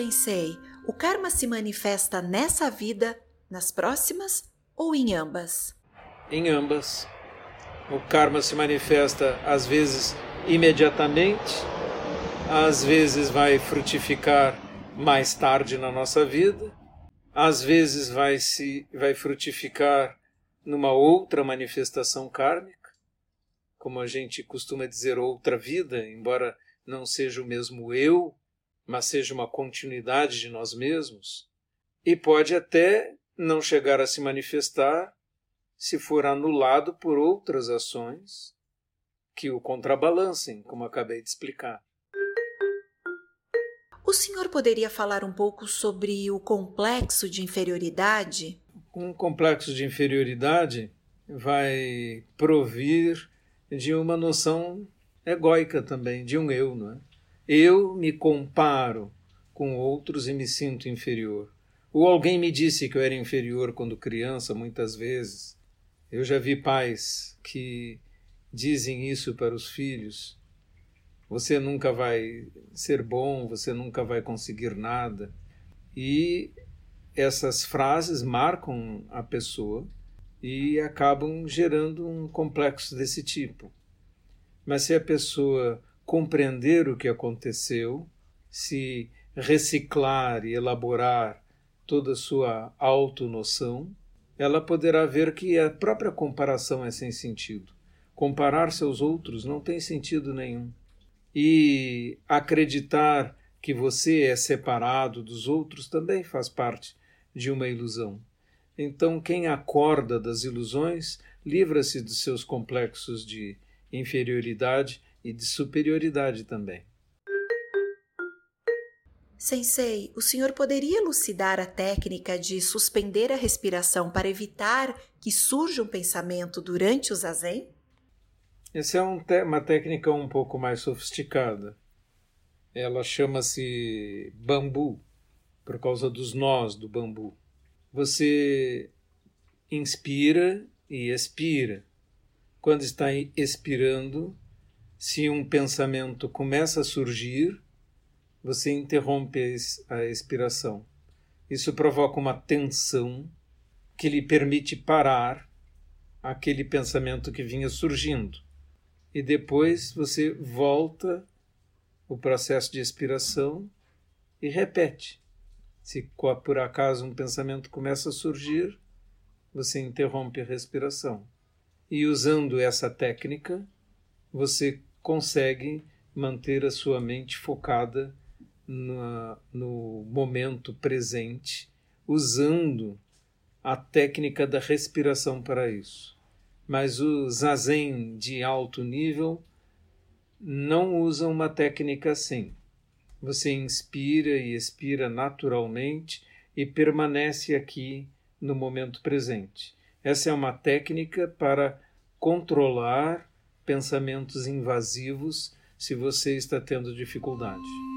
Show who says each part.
Speaker 1: Sensei, o karma se manifesta nessa vida, nas próximas ou em ambas?
Speaker 2: Em ambas. O karma se manifesta às vezes imediatamente, às vezes vai frutificar mais tarde na nossa vida, às vezes vai se vai frutificar numa outra manifestação kármica, como a gente costuma dizer outra vida, embora não seja o mesmo eu, mas seja uma continuidade de nós mesmos, e pode até não chegar a se manifestar se for anulado por outras ações que o contrabalancem, como acabei de explicar.
Speaker 1: O senhor poderia falar um pouco sobre o complexo de inferioridade?
Speaker 2: Um complexo de inferioridade vai provir de uma noção egóica também, de um eu, não é? Eu me comparo com outros e me sinto inferior. Ou alguém me disse que eu era inferior quando criança, muitas vezes. Eu já vi pais que dizem isso para os filhos. Você nunca vai ser bom, você nunca vai conseguir nada. E essas frases marcam a pessoa e acabam gerando um complexo desse tipo. Mas se a pessoa compreender o que aconteceu, se reciclar e elaborar toda a sua autonoção, ela poderá ver que a própria comparação é sem sentido. Comparar-se aos outros não tem sentido nenhum. E acreditar que você é separado dos outros também faz parte de uma ilusão. Então, quem acorda das ilusões livra-se dos seus complexos de inferioridade e de superioridade também.
Speaker 1: Sensei, o senhor poderia elucidar a técnica de suspender a respiração para evitar que surja um pensamento durante o zazen?
Speaker 2: Essa é um uma técnica um pouco mais sofisticada. Ela chama-se bambu, por causa dos nós do bambu. Você inspira e expira. Quando está expirando, se um pensamento começa a surgir, você interrompe a expiração. Isso provoca uma tensão que lhe permite parar aquele pensamento que vinha surgindo. E depois você volta o processo de expiração e repete. Se por acaso um pensamento começa a surgir, você interrompe a respiração. E usando essa técnica, você consegue manter a sua mente focada no, no momento presente, usando a técnica da respiração para isso. Mas o zazen de alto nível não usa uma técnica assim. Você inspira e expira naturalmente e permanece aqui no momento presente. Essa é uma técnica para controlar pensamentos invasivos se você está tendo dificuldade.